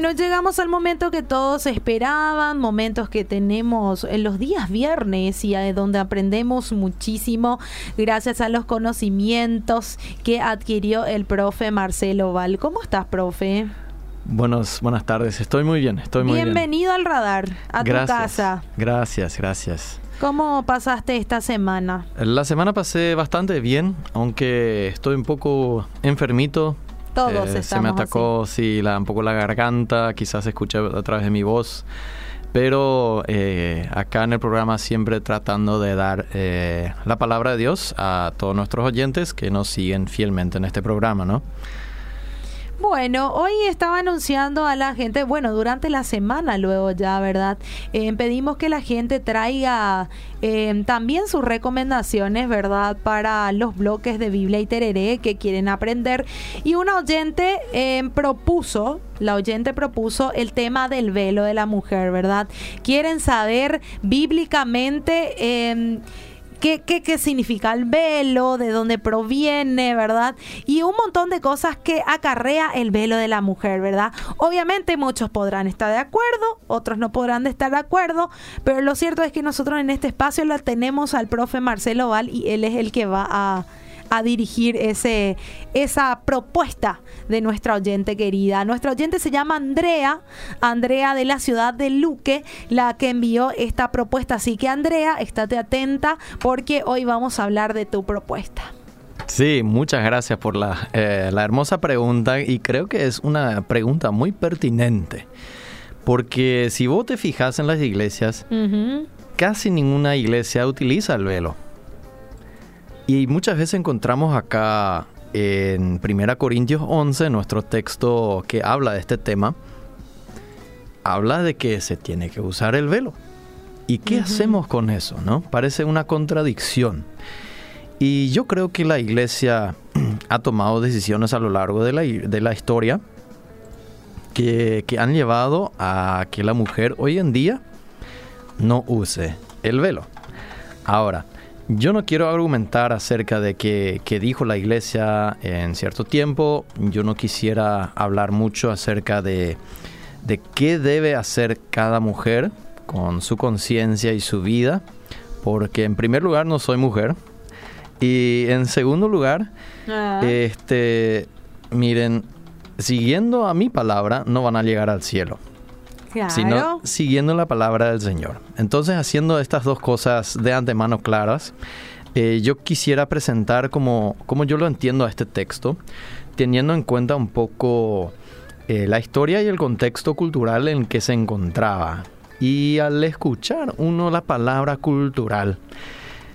Bueno, llegamos al momento que todos esperaban, momentos que tenemos en los días viernes y donde aprendemos muchísimo gracias a los conocimientos que adquirió el profe Marcelo Val. ¿Cómo estás, profe? Buenos, buenas tardes, estoy muy bien, estoy muy Bienvenido bien. Bienvenido al radar, a tu casa. Gracias, gracias. ¿Cómo pasaste esta semana? La semana pasé bastante bien, aunque estoy un poco enfermito. Todos eh, Se me atacó, sí, la, un poco la garganta, quizás se escucha a través de mi voz. Pero eh, acá en el programa siempre tratando de dar eh, la palabra de Dios a todos nuestros oyentes que nos siguen fielmente en este programa, ¿no? Bueno, hoy estaba anunciando a la gente, bueno, durante la semana luego ya, ¿verdad? Eh, pedimos que la gente traiga eh, también sus recomendaciones, ¿verdad? Para los bloques de Biblia y Tereré que quieren aprender. Y una oyente eh, propuso, la oyente propuso el tema del velo de la mujer, ¿verdad? Quieren saber bíblicamente qué, qué, significa el velo, de dónde proviene, ¿verdad? Y un montón de cosas que acarrea el velo de la mujer, ¿verdad? Obviamente muchos podrán estar de acuerdo, otros no podrán estar de acuerdo, pero lo cierto es que nosotros en este espacio la tenemos al profe Marcelo Val y él es el que va a a dirigir ese, esa propuesta de nuestra oyente querida. Nuestra oyente se llama Andrea, Andrea de la ciudad de Luque, la que envió esta propuesta. Así que Andrea, estate atenta porque hoy vamos a hablar de tu propuesta. Sí, muchas gracias por la, eh, la hermosa pregunta y creo que es una pregunta muy pertinente. Porque si vos te fijas en las iglesias, casi ninguna iglesia utiliza el velo. Y muchas veces encontramos acá en 1 Corintios 11, nuestro texto que habla de este tema, habla de que se tiene que usar el velo. ¿Y qué hacemos con eso? ¿no? Parece una contradicción. Y yo creo que la iglesia ha tomado decisiones a lo largo de la, de la historia que, que, han llevado a que la mujer hoy en día no use el velo. Ahora, yo no quiero argumentar acerca de que, dijo la iglesia en cierto tiempo. Yo no quisiera hablar mucho acerca de, de qué debe hacer cada mujer con su conciencia y su vida. Porque en primer lugar no soy mujer. Y en segundo lugar, ah. este, miren, siguiendo a mi palabra no van a llegar al cielo sino siguiendo la palabra del Señor. Entonces, haciendo estas dos cosas de antemano claras, eh, yo quisiera presentar como, como yo lo entiendo a este texto, teniendo en cuenta un poco eh, la historia y el contexto cultural en que se encontraba. Y al escuchar uno la palabra cultural,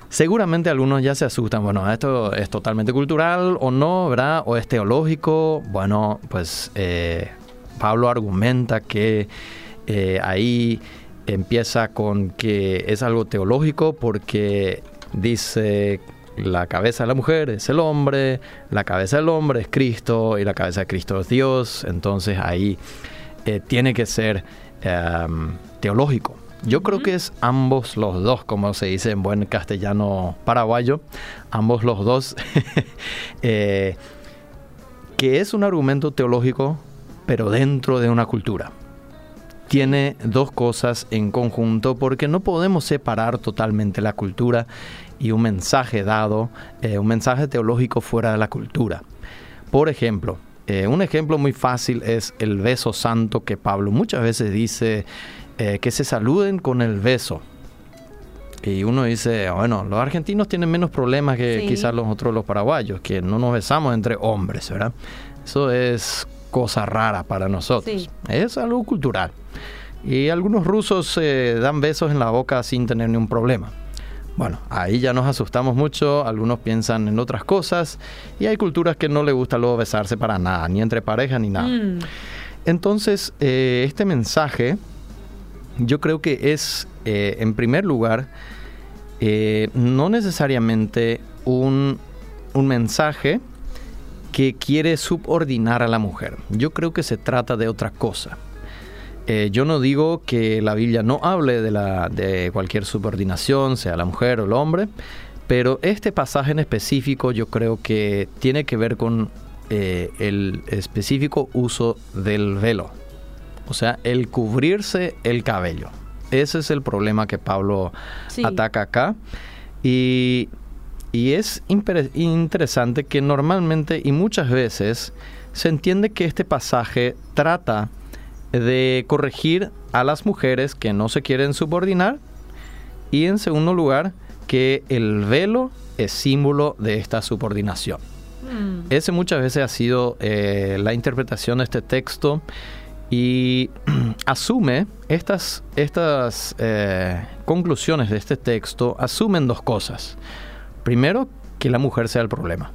seguramente algunos ya se asustan, bueno, esto es totalmente cultural o no, ¿verdad? O es teológico. Bueno, pues eh, Pablo argumenta que eh, ahí empieza con que es algo teológico porque dice la cabeza de la mujer es el hombre, la cabeza del hombre es Cristo y la cabeza de Cristo es Dios. Entonces ahí eh, tiene que ser em, teológico. Yo creo que es ambos los dos, como se dice en buen castellano paraguayo, ambos los dos, eh, que es un argumento teológico, pero dentro de una cultura tiene dos cosas en conjunto porque no podemos separar totalmente la cultura y un mensaje dado, eh, un mensaje teológico fuera de la cultura. Por ejemplo, eh, un ejemplo muy fácil es el beso santo que Pablo muchas veces dice eh, que se saluden con el beso. Y uno dice, bueno, los argentinos tienen menos problemas que quizás los otros los paraguayos, que no nos besamos entre hombres, ¿verdad? Eso es cosa rara para nosotros. Es algo cultural. Y algunos rusos eh, dan besos en la boca sin tener ningún problema. Bueno, ahí ya nos asustamos mucho, algunos piensan en otras cosas y hay culturas que no les gusta luego besarse para nada, ni entre pareja ni nada. Mm. Entonces, eh, este mensaje yo creo que es, eh, en primer lugar, no necesariamente un, un mensaje que quiere subordinar a la mujer. Yo creo que se trata de otra cosa. Eh, yo no digo que la Biblia no hable de, la, de cualquier subordinación, sea la mujer o el hombre, pero este pasaje en específico yo creo que tiene que ver con eh, el específico uso del velo. o sea, el cubrirse el cabello. Ese es el problema que Pablo ataca acá. Y, es interesante que normalmente y muchas veces se entiende que este pasaje trata de corregir a las mujeres que no se quieren subordinar y en segundo lugar que el velo es símbolo de esta subordinación. Mm. Ese muchas veces ha sido eh, la interpretación de este texto y asume estas, estas eh, conclusiones de este texto, asumen dos cosas. Primero, que la mujer sea el problema.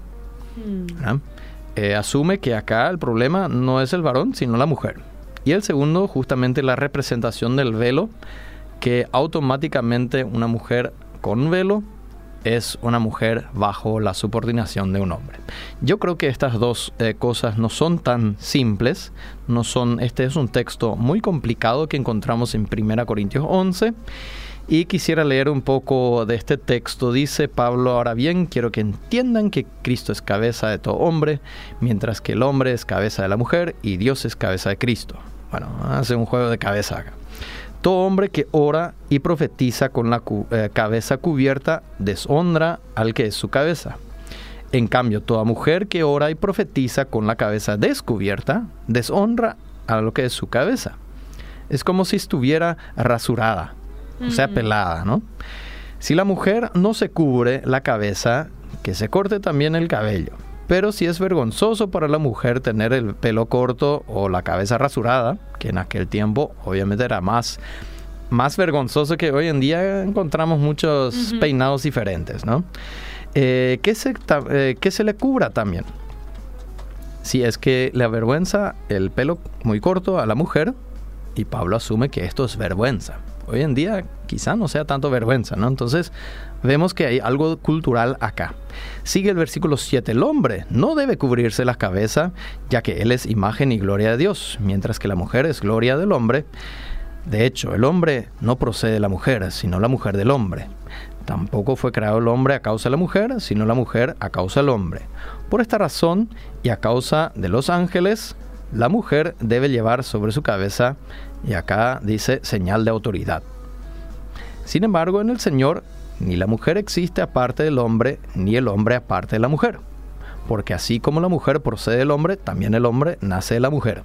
Mm. Eh, asume que acá el problema no es el varón, sino la mujer. Y el segundo, justamente la representación del velo, que automáticamente una mujer con velo es una mujer bajo la subordinación de un hombre. Yo creo que estas dos eh, cosas no son tan simples, no son, este es un texto muy complicado que encontramos en 1 Corintios 11 y quisiera leer un poco de este texto. Dice Pablo, ahora bien, quiero que entiendan que Cristo es cabeza de todo hombre, mientras que el hombre es cabeza de la mujer y Dios es cabeza de Cristo. Bueno, hace un juego de cabeza acá. Todo hombre que ora y profetiza con la eh, cabeza cubierta deshonra al que es su cabeza. En cambio, toda mujer que ora y profetiza con la cabeza descubierta deshonra a lo que es su cabeza. Es como si estuviera rasurada, o sea, pelada, ¿no? Si la mujer no se cubre la cabeza, que se corte también el cabello. Pero si es vergonzoso para la mujer tener el pelo corto o la cabeza rasurada, que en aquel tiempo obviamente era más, más vergonzoso que hoy en día encontramos muchos peinados diferentes, ¿no? Eh, ¿qué, se, eh, se le cubra también? Si es que le avergüenza el pelo muy corto a la mujer, y Pablo asume que esto es vergüenza. Hoy en día quizá no sea tanto vergüenza, ¿no? Entonces vemos que hay algo cultural acá. Sigue el versículo 7. El hombre no debe cubrirse la cabeza, ya que él es imagen y gloria de Dios, mientras que la mujer es gloria del hombre. De hecho, el hombre no procede de la mujer, sino la mujer del hombre. Tampoco fue creado el hombre a causa de la mujer, sino la mujer a causa del hombre. Por esta razón, y a causa de los ángeles, la mujer debe llevar sobre su cabeza, y acá dice señal de autoridad. Sin embargo, en el Señor ni la mujer existe aparte del hombre, ni el hombre aparte de la mujer. Porque así como la mujer procede del hombre, también el hombre nace de la mujer.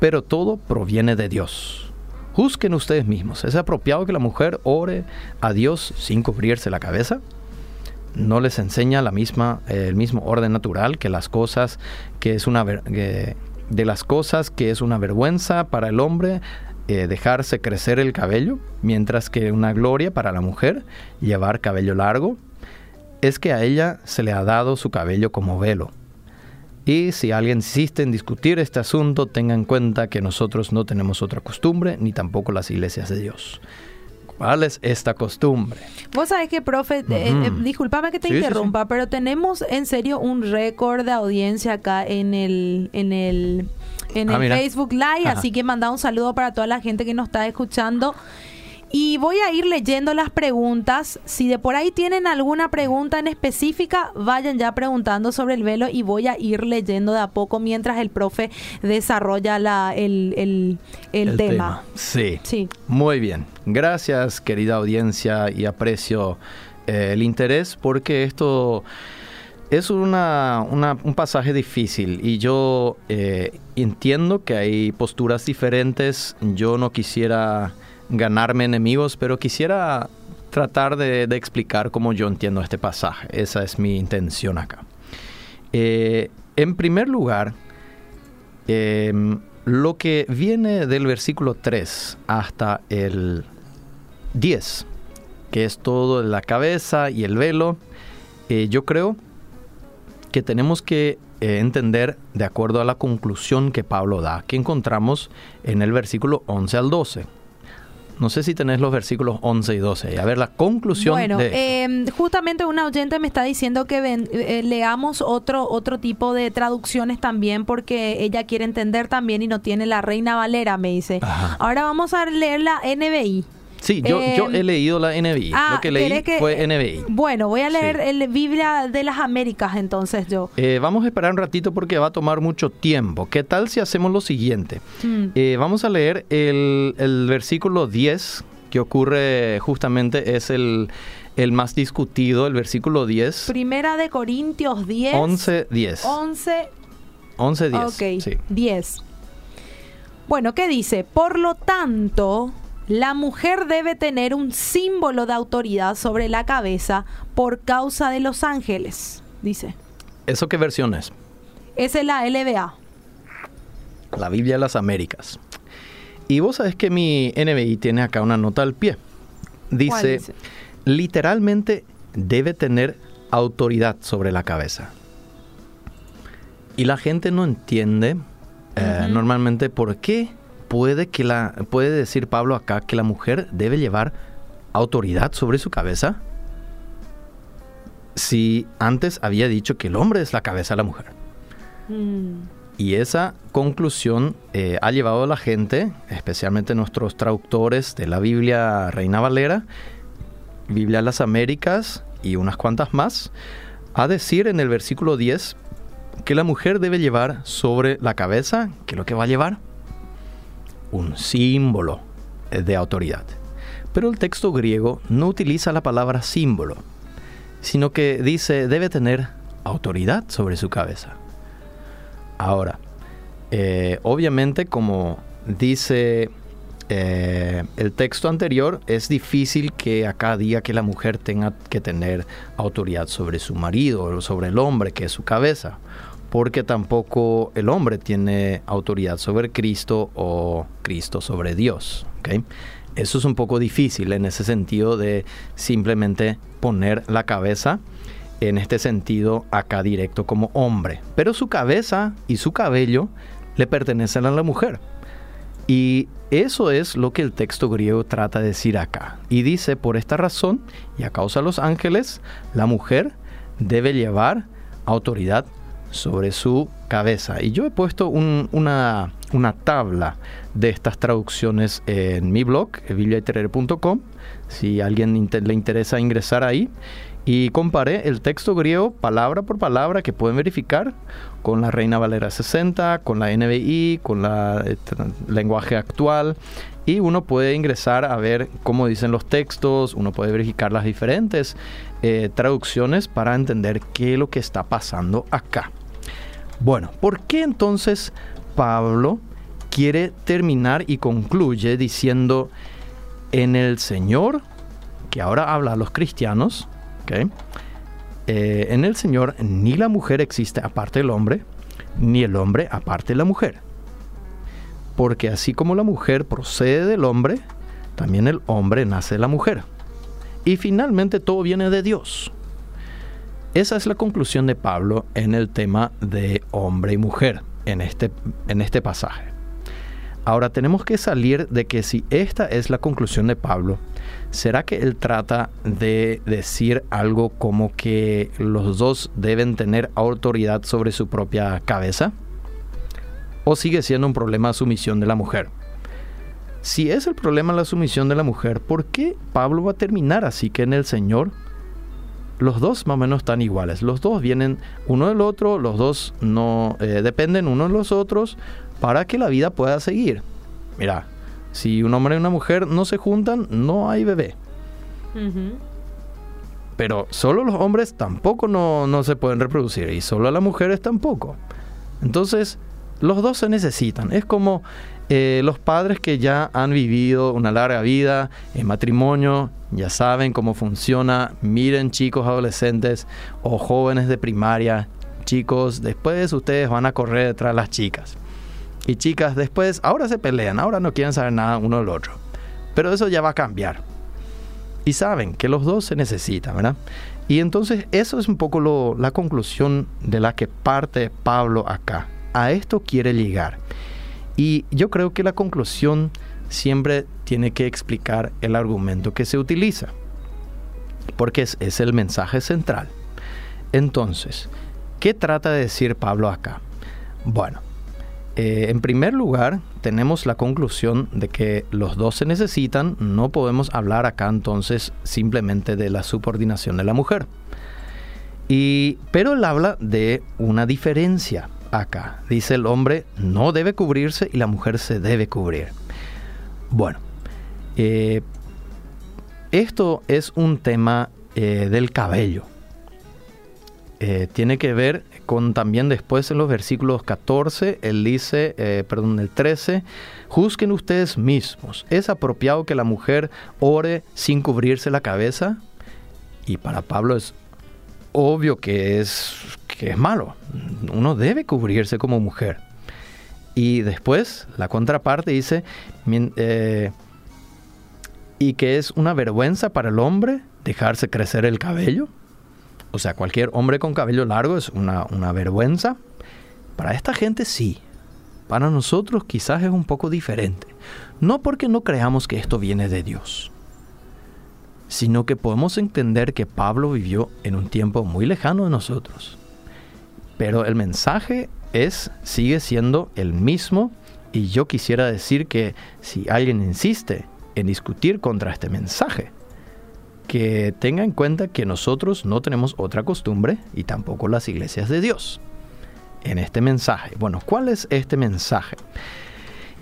Pero todo proviene de Dios. Juzguen ustedes mismos. ¿Es apropiado que la mujer ore a Dios sin cubrirse la cabeza? ¿No les enseña la misma, el mismo orden natural que las cosas que es una de las cosas que es una vergüenza para el hombre eh, dejarse crecer el cabello, mientras que una gloria para la mujer llevar cabello largo, es que a ella se le ha dado su cabello como velo. Y si alguien insiste en discutir este asunto, tenga en cuenta que nosotros no tenemos otra costumbre, ni tampoco las iglesias de Dios. ¿Cuál es esta costumbre? Vos sabés que, profe, eh, eh, discúlpame que te interrumpa, pero tenemos en serio un récord de audiencia acá en el, en el en ah, el Facebook Live, así que manda un saludo para toda la gente que nos está escuchando. Y voy a ir leyendo las preguntas. Si de por ahí tienen alguna pregunta en específica, vayan ya preguntando sobre el velo y voy a ir leyendo de a poco mientras el profe desarrolla la, el, tema. Sí. sí. Muy bien. Gracias, querida audiencia, y aprecio eh, el interés porque esto es una, un pasaje difícil y yo eh, entiendo que hay posturas diferentes. Yo no quisiera ganarme enemigos, pero quisiera tratar de, explicar cómo yo entiendo este pasaje. Esa es mi intención acá. Eh, en primer lugar, em, lo que viene del versículo 3 hasta el 10, que es todo la cabeza y el velo, eh, yo creo que tenemos que eh, entender de acuerdo a la conclusión que Pablo da, que encontramos en el versículo 11 al 12. No sé si tenés los versículos 11 y 12. A ver, la conclusión bueno, em, justamente una oyente me está diciendo que eh, leamos otro, otro tipo de traducciones también porque ella quiere entender también y no tiene la Reina Valera, me dice. Ahora vamos a leer la NBI. Sí, yo, yo he em, leído la NBI. Ah, lo que leí fue NBI. Bueno, voy a leer el Biblia de las Américas entonces yo. Eh, vamos a esperar un ratito porque va a tomar mucho tiempo. ¿Qué tal si hacemos lo siguiente? Mm. Eh, vamos a leer el, el, versículo 10 que ocurre justamente, es el, el más discutido, el versículo 10. Primera de Corintios 10. 11, 10. 11. 11, 10. Ok, sí. 10. Bueno, ¿qué dice? Por lo tanto, la mujer debe tener un símbolo de autoridad sobre la cabeza por causa de los ángeles, dice. ¿Eso qué versión es? Es la LBA. La Biblia de las Américas. Y vos sabés que mi NBI tiene acá una nota al pie. Dice, dice? literalmente debe tener autoridad sobre la cabeza. Y la gente no entiende eh, normalmente por qué puede, que la, puede decir Pablo acá que la mujer debe llevar autoridad sobre su cabeza? Si antes había dicho que el hombre es la cabeza de la mujer. Mm. Y esa conclusión eh, ha llevado a la gente, especialmente nuestros traductores de la Biblia Reina Valera, Biblia de las Américas y unas cuantas más, a decir en el versículo 10 que la mujer debe llevar sobre la cabeza, ¿qué es lo que va a llevar? Un símbolo de autoridad. Pero el texto griego no utiliza la palabra símbolo, sino que dice debe tener autoridad sobre su cabeza. Ahora, eh, obviamente como dice eh, el texto anterior, es difícil que acá diga que la mujer tenga que tener autoridad sobre su marido o sobre el hombre, que es su cabeza porque tampoco el hombre tiene autoridad sobre Cristo o Cristo sobre Dios. Eso es un poco difícil en ese sentido de simplemente poner la cabeza en este sentido acá directo como hombre. Pero su cabeza y su cabello le pertenecen a la mujer. Y eso es lo que el texto griego trata de decir acá. Y dice, por esta razón, y a causa de los ángeles, la mujer debe llevar autoridad sobre su cabeza. Y yo he puesto una, una, tabla de estas traducciones en mi blog, bibliaiterer.com, si a alguien le interesa ingresar ahí. Y comparé el texto griego palabra por palabra que pueden verificar con la Reina Valera 60, con la NBI, con la eh, lenguaje actual. Y uno puede ingresar a ver cómo dicen los textos, uno puede verificar las diferentes eh, traducciones para entender qué es lo que está pasando acá. Bueno, ¿por qué entonces Pablo quiere terminar y concluye diciendo en el Señor, que ahora habla a los cristianos, eh, en el Señor ni la mujer existe aparte del hombre, ni el hombre aparte de la mujer. Porque así como la mujer procede del hombre, también el hombre nace de la mujer. Y finalmente todo viene de Dios. Esa es la conclusión de Pablo en el tema de hombre y mujer en este, en este pasaje. Ahora tenemos que salir de que si esta es la conclusión de Pablo, ¿será que él trata de decir algo como que los dos deben tener autoridad sobre su propia cabeza? ¿O sigue siendo un problema de sumisión de la mujer? Si es el problema la sumisión de la mujer, ¿por qué Pablo va a terminar así que en el Señor los dos más o menos están iguales. Los dos vienen uno del otro, los dos no eh, dependen uno de los otros para que la vida pueda seguir. Mira, si un hombre y una mujer no se juntan, no hay bebé. Pero solo los hombres tampoco no, no se pueden reproducir y solo las mujeres tampoco. Entonces, los dos se necesitan. Es como eh, los padres que ya han vivido una larga vida en matrimonio, ya saben cómo funciona. Miren chicos adolescentes o jóvenes de primaria. Chicos, después ustedes van a correr detrás de las chicas. Y chicas, después, ahora se pelean, ahora no quieren saber nada uno del otro. Pero eso ya va a cambiar. Y saben que los dos se necesitan, ¿verdad? Y entonces eso es un poco la conclusión de la que parte Pablo acá. A esto quiere llegar. Y yo creo que la conclusión siempre tiene que explicar el argumento que se utiliza, porque es, el mensaje central. Entonces, ¿qué trata de decir Pablo acá? Bueno, eh, en primer lugar, tenemos la conclusión de que los dos se necesitan. No podemos hablar acá entonces simplemente de la subordinación de la mujer. Y, pero él habla de una diferencia acá. Dice el hombre no debe cubrirse y la mujer se debe cubrir. Bueno, eh, esto es un tema eh, del cabello. Eh, tiene que ver con también después en los versículos 14, él dice, perdón, el 13, juzguen ustedes mismos, ¿es apropiado que la mujer ore sin cubrirse la cabeza? Y para Pablo es obvio que es, que es malo. Uno debe cubrirse como mujer. Y después, la contraparte dice, eh, y que es una vergüenza para el hombre dejarse crecer el cabello. O sea, cualquier hombre con cabello largo es una, una vergüenza. Para esta gente sí. Para nosotros quizás es un poco diferente. No porque no creamos que esto viene de Dios sino que podemos entender que Pablo vivió en un tiempo muy lejano de nosotros. Pero el mensaje es, sigue siendo el mismo y yo quisiera decir que si alguien insiste en discutir contra este mensaje, que tenga en cuenta que nosotros no tenemos otra costumbre y tampoco las iglesias de Dios en este mensaje. Bueno, ¿cuál es este mensaje?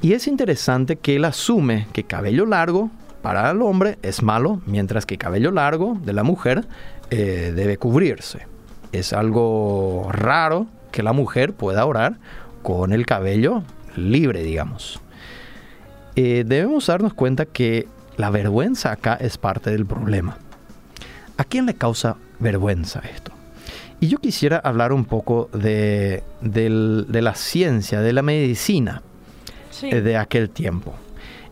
Y es interesante que él asume que cabello largo para el hombre es malo, mientras que cabello largo de la mujer eh, debe cubrirse. Es algo raro que la mujer pueda orar con el cabello libre, digamos. Eh, debemos darnos cuenta que la vergüenza acá es parte del problema. ¿A quién le causa vergüenza esto? Y yo quisiera hablar un poco de, la ciencia, de la medicina eh, de aquel tiempo.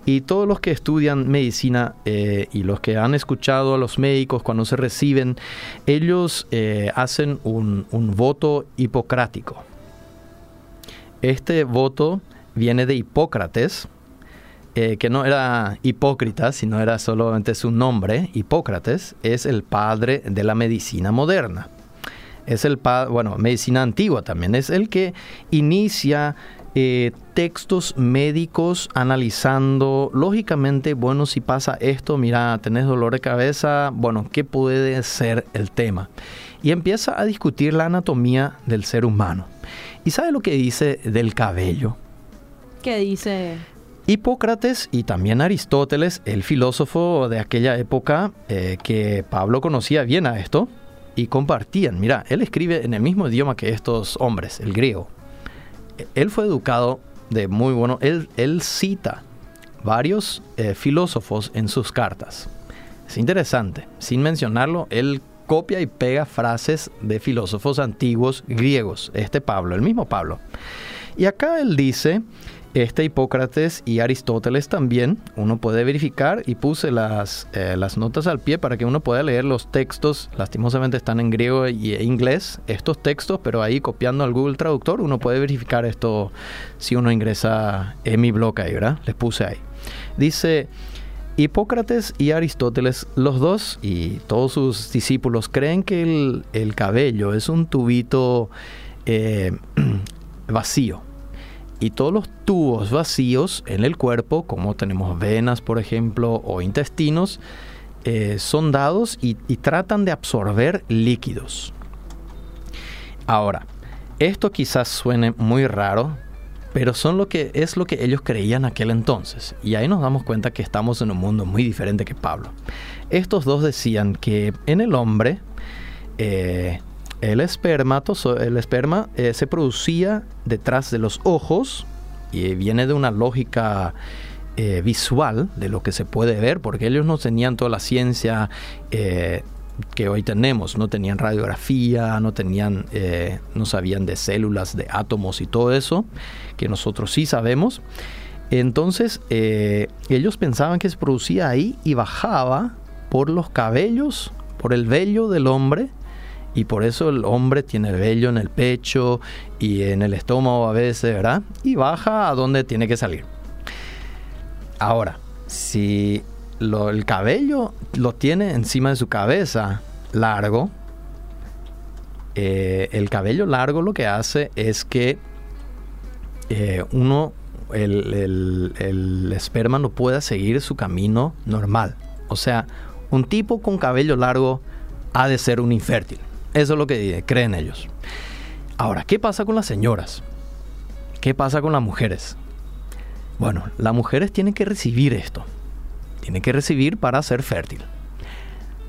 Y todos los que estudian medicina eh, y los que han escuchado a los médicos cuando se reciben, ellos eh, hacen un, voto hipocrático. Este voto viene de Hipócrates, eh, que no era hipócrita, sino era solamente su nombre. Hipócrates es el padre de la medicina moderna. Es el padre, bueno, medicina antigua también, es el que inicia eh, textos médicos analizando, lógicamente, bueno, si pasa esto, mira, tenés dolor de cabeza, bueno, ¿qué puede ser el tema? Y empieza a discutir la anatomía del ser humano. ¿Y sabe lo que dice del cabello? ¿Qué dice? Hipócrates y también Aristóteles, el filósofo de aquella época eh, que Pablo conocía bien a esto, y compartían, mira, él escribe en el mismo idioma que estos hombres, el griego él fue educado de muy bueno. Él, él cita varios eh, filósofos en sus cartas. Es interesante. Sin mencionarlo, él copia y pega frases de filósofos antiguos griegos. Este Pablo, el mismo Pablo. Y acá él dice este Hipócrates y Aristóteles también, uno puede verificar y puse las, eh, las notas al pie para que uno pueda leer los textos, lastimosamente están en griego y inglés estos textos, pero ahí copiando al Google Traductor uno puede verificar esto si uno ingresa en mi blog ahí, ¿verdad? Les puse ahí. Dice, Hipócrates y Aristóteles, los dos y todos sus discípulos creen que el, cabello es un tubito eh, vacío y todos los tubos vacíos en el cuerpo, como tenemos venas, por ejemplo, o intestinos, eh, son dados y, tratan de absorber líquidos. Ahora, esto quizás suene muy raro, pero son lo que es lo que ellos creían aquel entonces. Y ahí nos damos cuenta que estamos en un mundo muy diferente que Pablo. Estos dos decían que en el hombre eh, el, el esperma eh, se producía detrás de los ojos y viene de una lógica eh, visual de lo que se puede ver, porque ellos no tenían toda la ciencia eh, que hoy tenemos, no tenían radiografía, no tenían, no sabían de células, de átomos y todo eso, que nosotros sí sabemos. Entonces ellos pensaban que se producía ahí y bajaba por los cabellos, por el vello del hombre, y por eso el hombre tiene el vello en el pecho y en el estómago a veces, ¿verdad? Y baja a donde tiene que salir. Ahora, si el cabello lo tiene encima de su cabeza largo, eh, el cabello largo lo que hace es que eh, uno, el, el, esperma no pueda seguir su camino normal. O sea, un tipo con cabello largo ha de ser un infértil. Eso es lo que creen ellos. Ahora, ¿qué pasa con las señoras? ¿Qué pasa con las mujeres? Bueno, las mujeres tienen que recibir esto. Tienen que recibir para ser fértil.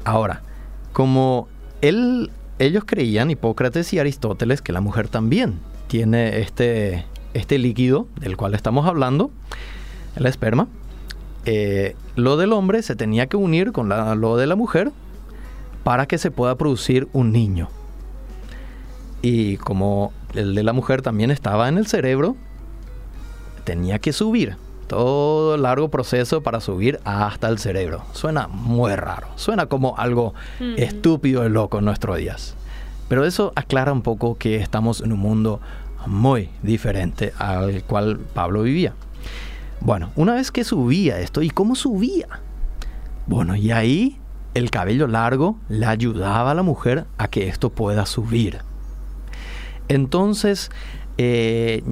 Ahora, como él, ellos creían, Hipócrates y Aristóteles, que la mujer también tiene este, este líquido del cual estamos hablando, el esperma, eh, lo del hombre se tenía que unir con lo de la mujer para que se pueda producir un niño. Y como el de la mujer también estaba en el cerebro, tenía que subir. Todo el largo proceso para subir hasta el cerebro. Suena muy raro. Suena como algo estúpido y loco en nuestros días. Pero eso aclara un poco que estamos en un mundo muy diferente al cual Pablo vivía. Bueno, una vez que subía esto, ¿y cómo subía? Bueno, y ahí el cabello largo le ayudaba a la mujer a que esto pueda subir. Entonces, eh,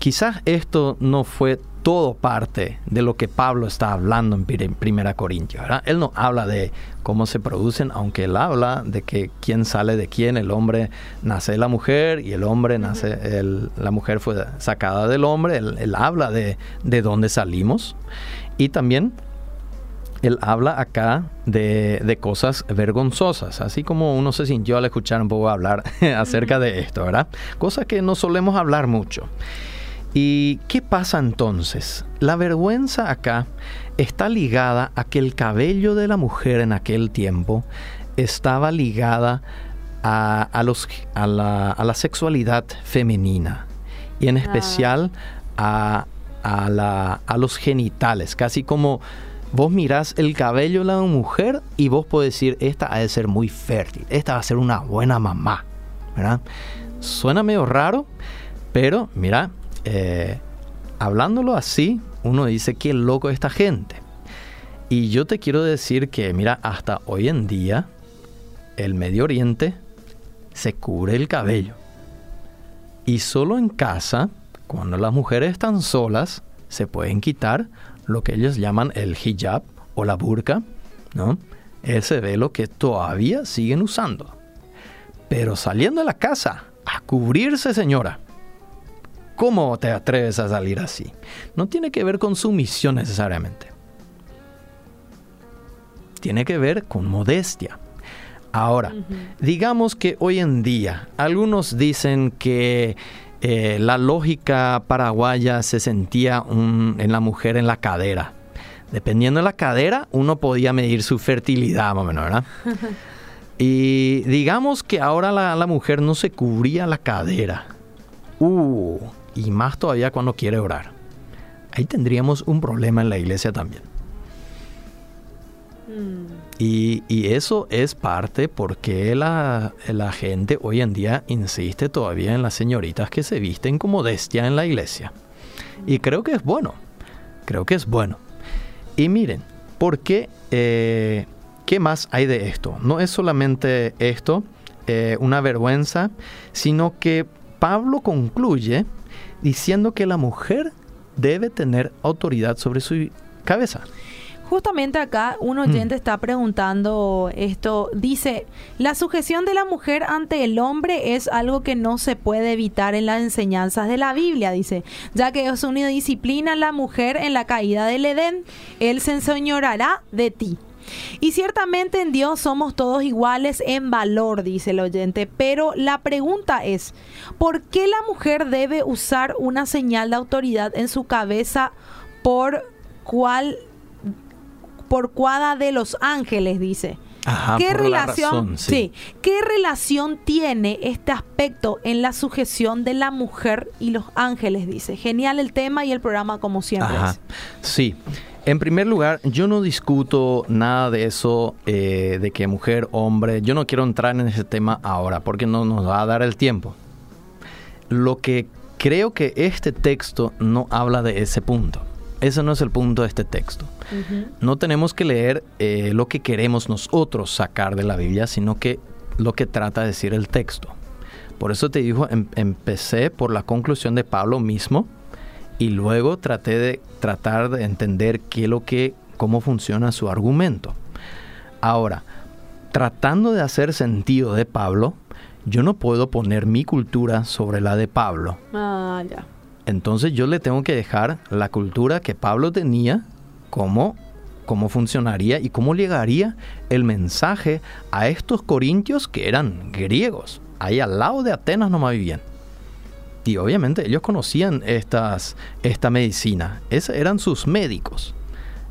quizás esto no fue todo parte de lo que Pablo está hablando en Primera Corintios. Él no habla de cómo se producen, aunque él habla de que quién sale de quién, el hombre nace de la mujer y el hombre nace, la mujer fue sacada del hombre, él, habla de, de dónde salimos y también él habla acá de, cosas vergonzosas, así como uno se sintió al escuchar un poco hablar acerca de esto, ¿verdad? Cosas que no solemos hablar mucho. ¿Y qué pasa entonces? La vergüenza acá está ligada a que el cabello de la mujer en aquel tiempo estaba ligada a, los, a, la, sexualidad femenina y en especial a, a los genitales, casi como Vos mirás el cabello de la mujer y vos podés decir, esta ha de ser muy fértil, esta va a ser una buena mamá, ¿verdad? Suena medio raro, pero mira, eh, hablándolo así, uno dice, qué loco esta gente. Y yo te quiero decir que, mira, hasta hoy en día, el Medio Oriente se cubre el cabello. Y solo en casa, cuando las mujeres están solas, se pueden quitar lo que ellos llaman el hijab o la burka, ¿no? Ese velo que todavía siguen usando. Pero saliendo de la casa a cubrirse, señora. ¿Cómo te atreves a salir así? No tiene que ver con sumisión necesariamente. Tiene que ver con modestia. Ahora, digamos que hoy en día algunos dicen que eh, la lógica paraguaya se sentía en la mujer en la cadera. Dependiendo de la cadera, uno podía medir su fertilidad, más o menos, ¿verdad? y digamos que ahora la, mujer no se cubría la cadera. Uh, y más todavía cuando quiere orar. Ahí tendríamos un problema en la iglesia también. Mm. Y, eso es parte porque la, la, gente hoy en día insiste todavía en las señoritas que se visten como modestia en la iglesia. Y creo que es bueno, creo que es bueno. Y miren, ¿por qué? Eh, ¿Qué más hay de esto? No es solamente esto, eh, una vergüenza, sino que Pablo concluye diciendo que la mujer debe tener autoridad sobre su cabeza. Justamente acá un oyente mm. está preguntando esto. Dice, la sujeción de la mujer ante el hombre es algo que no se puede evitar en las enseñanzas de la Biblia, dice, ya que es una disciplina la mujer en la caída del Edén, él se enseñorará de ti. Y ciertamente en Dios somos todos iguales en valor, dice el oyente, pero la pregunta es, ¿por qué la mujer debe usar una señal de autoridad en su cabeza por cual por cuada de los ángeles, dice. ¿Qué relación, sí. ¿Qué relación tiene este aspecto en la sujeción de la mujer y los ángeles? Dice. Genial el tema y el programa como siempre. Sí. En primer lugar, yo no discuto nada de eso, eh, de que mujer, hombre, yo no quiero entrar en ese tema ahora porque no nos va a dar el tiempo. Lo que creo que este texto no habla de ese punto. Ese no es el punto de este texto. No tenemos que leer eh, lo que queremos nosotros sacar de la Biblia, sino que lo que trata de decir el texto. Por eso te digo, em, empecé por la conclusión de Pablo mismo y luego traté de tratar de entender qué lo que, cómo funciona su argumento. Ahora, tratando de hacer sentido de Pablo, yo no puedo poner mi cultura sobre la de Pablo. Ah, ya. Entonces yo le tengo que dejar la cultura que Pablo tenía, cómo, cómo funcionaría y cómo llegaría el mensaje a estos corintios que eran griegos. Ahí al lado de Atenas no más vivían. Y obviamente ellos conocían estas, esta medicina. Esos eran sus médicos.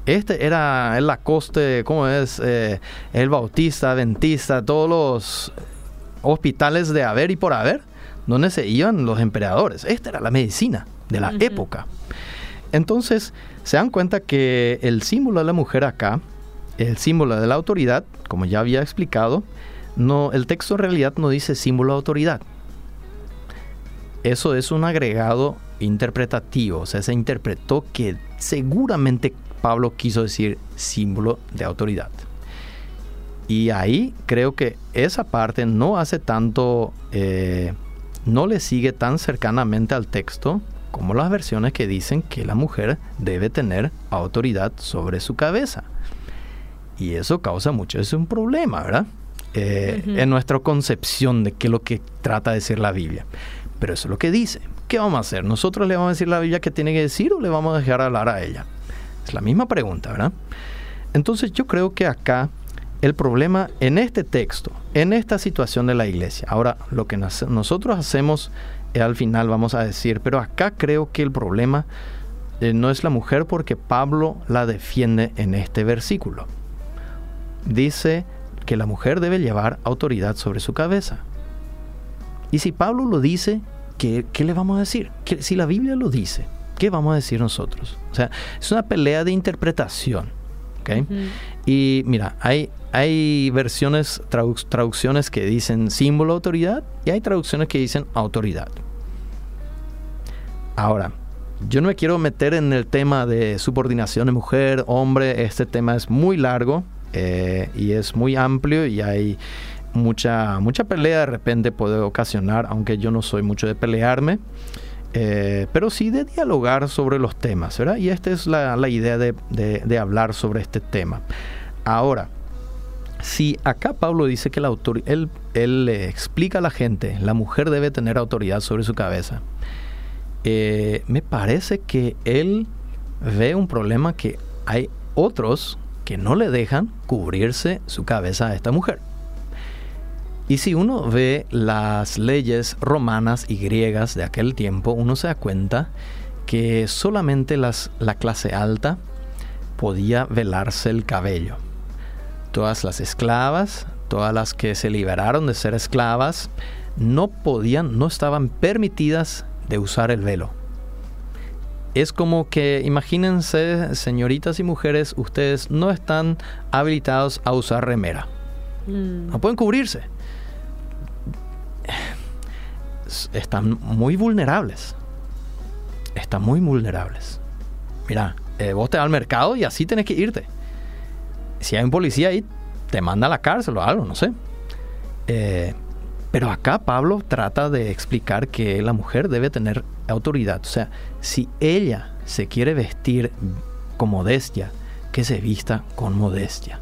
Este era el Lacoste, ¿cómo es? Eh, el Bautista, Adventista, todos los hospitales de haber y por haber, donde se iban los emperadores. Esta era la medicina de la época. Entonces, se dan cuenta que el símbolo de la mujer acá, el símbolo de la autoridad, como ya había explicado, no, el texto en realidad no dice símbolo de autoridad. Eso es un agregado interpretativo, o sea, se interpretó que seguramente Pablo quiso decir símbolo de autoridad. Y ahí creo que esa parte no hace tanto, eh, no le sigue tan cercanamente al texto como las versiones que dicen que la mujer debe tener autoridad sobre su cabeza. Y eso causa mucho, es un problema, ¿verdad? Eh, en nuestra concepción de qué es lo que trata de decir la Biblia. Pero eso es lo que dice. ¿Qué vamos a hacer? ¿Nosotros le vamos a decir la Biblia qué tiene que decir o le vamos a dejar hablar a ella? Es la misma pregunta, ¿verdad? Entonces yo creo que acá el problema en este texto, en esta situación de la iglesia, ahora lo que nosotros hacemos al final vamos a decir, pero acá creo que el problema eh, no es la mujer porque Pablo la defiende en este versículo. Dice que la mujer debe llevar autoridad sobre su cabeza. Y si Pablo lo dice, ¿qué, le vamos a decir? si la Biblia lo dice, ¿qué vamos a decir nosotros? O sea, es una pelea de interpretación. Y mira, hay, hay versiones, traducciones que dicen símbolo autoridad y hay traducciones que dicen autoridad. Ahora, yo no me quiero meter en el tema de subordinación de mujer, hombre, este tema es muy largo eh, y es muy amplio y hay mucha, mucha pelea de repente puede ocasionar, aunque yo no soy mucho de pelearme. Eh, pero sí de dialogar sobre los temas, ¿verdad? Y esta es la, idea de, hablar sobre este tema. Ahora, si acá Pablo dice que la él, él le explica a la gente, la mujer debe tener autoridad sobre su cabeza, eh, me parece que él ve un problema que hay otros que no le dejan cubrirse su cabeza a esta mujer. Y si uno ve las leyes romanas y griegas de aquel tiempo, uno se da cuenta que solamente las, la clase alta podía velarse el cabello. Todas las esclavas, todas las que se liberaron de ser esclavas, no podían, no estaban permitidas de usar el velo. Es como que, imagínense, señoritas y mujeres, ustedes no están habilitados a usar remera. Mm. No pueden cubrirse están muy vulnerables. Están muy vulnerables. Mira, eh, vos te vas al mercado y así tenés que irte. Si hay un policía ahí, te manda a la cárcel o algo, no sé. Eh, pero acá Pablo trata de explicar que la mujer debe tener autoridad. O sea, si ella se quiere vestir con modestia, que se vista con modestia.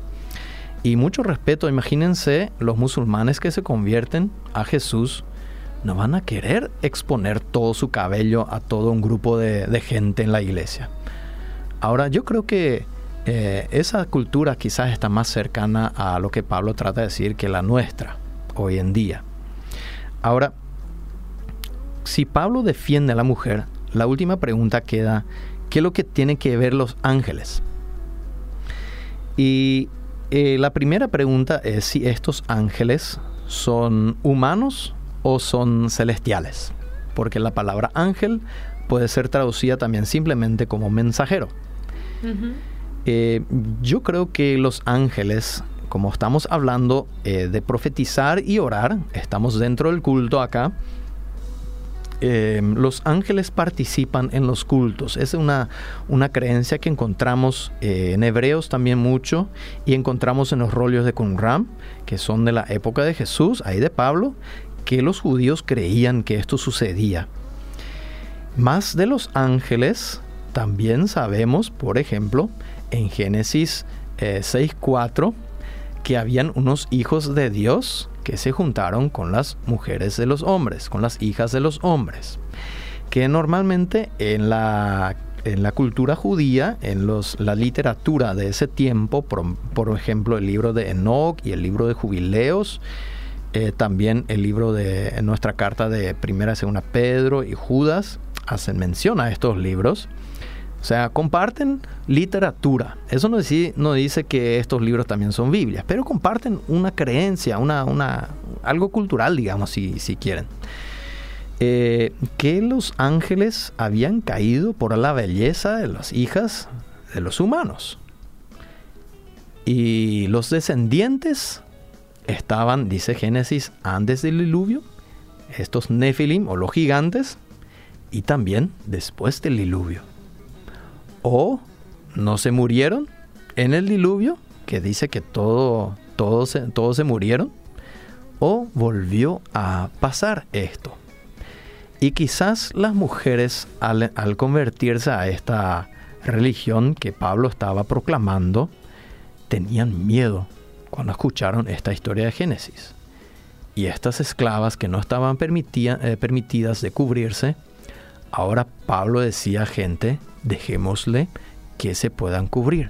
Y mucho respeto, imagínense los musulmanes que se convierten a Jesús no van a querer exponer todo su cabello a todo un grupo de, gente en la iglesia. Ahora, yo creo que eh, esa cultura quizás está más cercana a lo que Pablo trata de decir que la nuestra hoy en día. Ahora, si Pablo defiende a la mujer, la última pregunta queda, ¿qué es lo que tienen que ver los ángeles? Y eh, la primera pregunta es si estos ángeles son humanos o son celestiales, porque la palabra ángel puede ser traducida también simplemente como mensajero. Eh, yo creo que los ángeles, como estamos hablando eh, de profetizar y orar, estamos dentro del culto acá, Em, los ángeles participan en los cultos. Es una, una creencia que encontramos eh, en Hebreos también mucho y encontramos en los rollos de Qumran, que son de la época de Jesús, ahí de Pablo, que los judíos creían que esto sucedía. Más de los ángeles, también sabemos, por ejemplo, en Génesis 6.4, eh, que habían unos hijos de Dios que se juntaron con las mujeres de los hombres, con las hijas de los hombres, que normalmente en la, en la cultura judía, en los, la literatura de ese tiempo, por, ejemplo el libro de Enoch y el libro de Jubileos, eh, también el libro de nuestra carta de Primera, Segunda Pedro y Judas, hacen mención a estos libros. O sea, comparten literatura. Eso no dice, no dice que estos libros también son Biblias, pero comparten una creencia, una, una, algo cultural, digamos, si, si quieren. Eh, que los ángeles habían caído por la belleza de las hijas de los humanos. Y los descendientes estaban, dice Génesis, antes del diluvio, estos Nefilim o los gigantes, y también después del diluvio. O no se murieron en el diluvio, que dice que todo, todos, se, todos se murieron, o volvió a pasar esto. Y quizás las mujeres al, convertirse a esta religión que Pablo estaba proclamando, tenían miedo cuando escucharon esta historia de Génesis. Y estas esclavas que no estaban eh, permitidas de cubrirse, Ahora Pablo decía gente, dejémosle que se puedan cubrir.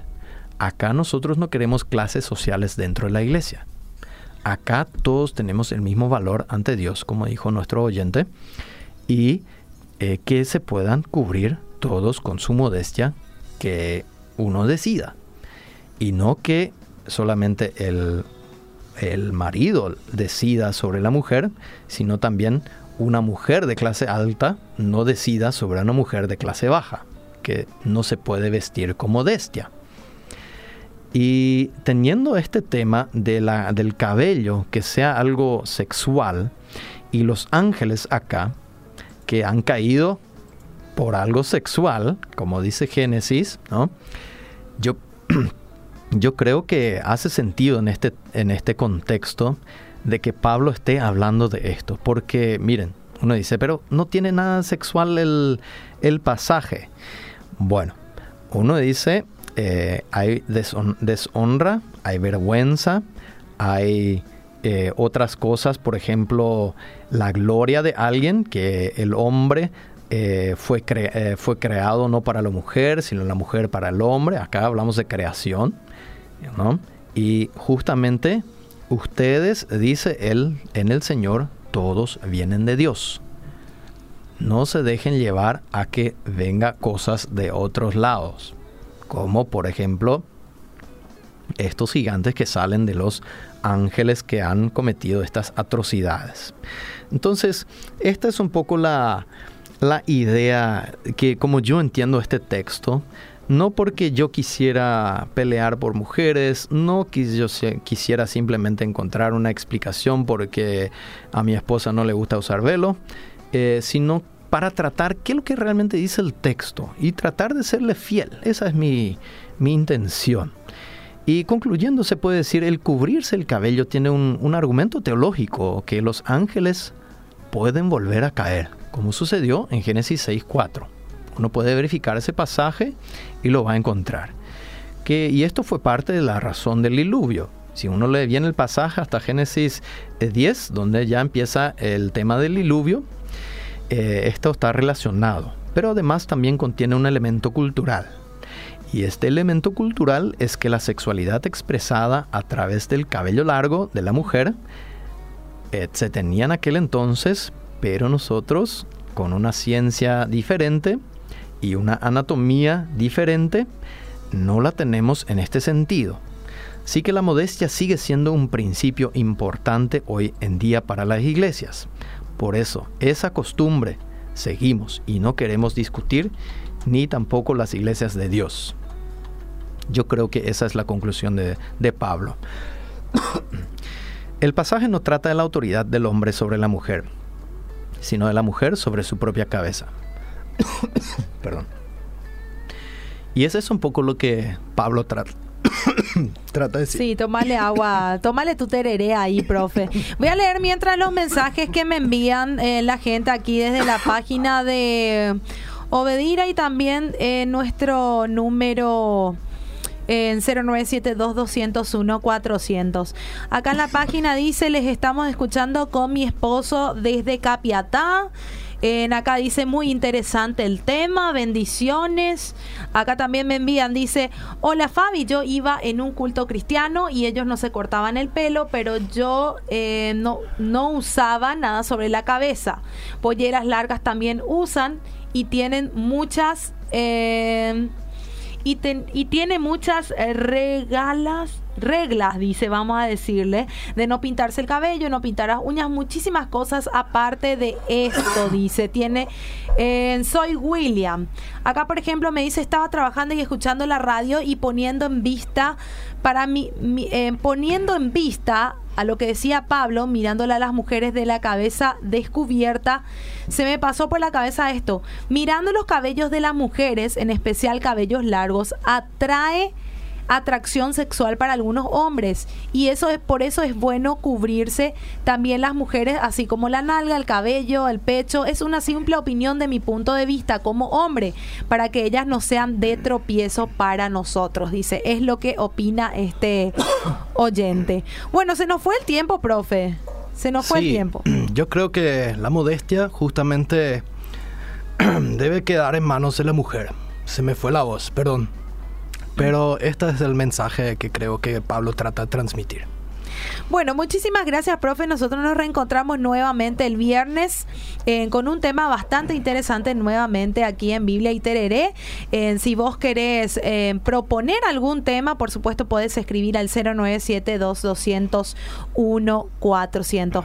Acá nosotros no queremos clases sociales dentro de la iglesia. Acá todos tenemos el mismo valor ante Dios, como dijo nuestro oyente, y eh, que se puedan cubrir todos con su modestia que uno decida. Y no que solamente el, el marido decida sobre la mujer, sino también una mujer de clase alta no decida sobre una mujer de clase baja, que no se puede vestir con modestia. Y teniendo este tema de la, del cabello que sea algo sexual y los ángeles acá que han caído por algo sexual, como dice Génesis, ¿no? yo, yo creo que hace sentido en este, en este contexto de que Pablo esté hablando de esto. Porque, miren, uno dice, pero no tiene nada sexual el, pasaje. Bueno, uno dice, eh, hay deshonra, hay vergüenza, hay eh, otras cosas, por ejemplo, la gloria de alguien, que el hombre eh, fue, fue creado no para la mujer, sino la mujer para el hombre. Acá hablamos de creación, ¿no? Y justamente Ustedes, dice él, en el Señor, todos vienen de Dios. No se dejen llevar a que venga cosas de otros lados, como por ejemplo estos gigantes que salen de los ángeles que han cometido estas atrocidades. Entonces, esta es un poco la, la idea que como yo entiendo este texto, no porque yo quisiera pelear por mujeres, no quisiera simplemente encontrar una explicación porque a mi esposa no le gusta usar velo, eh, sino para tratar qué es lo que realmente dice el texto y tratar de serle fiel. Esa es mi, mi intención. Y concluyendo, se puede decir, el cubrirse el cabello tiene un, un argumento teológico, que los ángeles pueden volver a caer, como sucedió en Génesis 6.4. Uno puede verificar ese pasaje y lo va a encontrar. Que, y esto fue parte de la razón del diluvio. Si uno lee bien el pasaje hasta Génesis 10, eh, donde ya empieza el tema del diluvio, eh, esto está relacionado. Pero además también contiene un elemento cultural. Y este elemento cultural es que la sexualidad expresada a través del cabello largo de la mujer eh, se tenía en aquel entonces, pero nosotros, con una ciencia diferente, y una anatomía diferente, no la tenemos en este sentido. Sí que la modestia sigue siendo un principio importante hoy en día para las iglesias. Por eso, esa costumbre seguimos y no queremos discutir ni tampoco las iglesias de Dios. Yo creo que esa es la conclusión de, de Pablo. El pasaje no trata de la autoridad del hombre sobre la mujer, sino de la mujer sobre su propia cabeza. Perdón. Y ese es un poco lo que Pablo trata. De decir. Sí, tomale agua, tomale tu tereré ahí, profe. Voy a leer mientras los mensajes que me envían eh, la gente aquí desde la página de Obedira y también eh, nuestro número en 0972-201-400. Acá en la página dice, les estamos escuchando con mi esposo desde Capiatá. En acá dice muy interesante el tema, bendiciones. Acá también me envían, dice, hola Fabi, yo iba en un culto cristiano y ellos no se cortaban el pelo, pero yo eh, no, no usaba nada sobre la cabeza. Polleras largas también usan y tienen muchas... Eh, y, y tiene muchas eh, regalas, reglas, dice, vamos a decirle, de no pintarse el cabello, no pintar las uñas, muchísimas cosas aparte de esto, dice. Tiene, eh, soy William. Acá, por ejemplo, me dice, estaba trabajando y escuchando la radio y poniendo en vista, para mí, eh, poniendo en vista a lo que decía Pablo, mirándole a las mujeres de la cabeza descubierta, se me pasó por la cabeza esto. Mirando los cabellos de las mujeres, en especial cabellos largos, atrae atracción sexual para algunos hombres y eso es por eso es bueno cubrirse también las mujeres así como la nalga, el cabello, el pecho, es una simple opinión de mi punto de vista como hombre para que ellas no sean de tropiezo para nosotros, dice, es lo que opina este oyente. Bueno, se nos fue el tiempo, profe. Se nos fue el tiempo. Yo creo que la modestia justamente debe quedar en manos de la mujer. Se me fue la voz, perdón. Pero este es el mensaje que creo que Pablo trata de transmitir. Bueno, muchísimas gracias, profe. Nosotros nos reencontramos nuevamente el viernes eh, con un tema bastante interesante nuevamente aquí en Biblia y Tereré. Eh, si vos querés eh, proponer algún tema, por supuesto, podés escribir al 097 2201 400.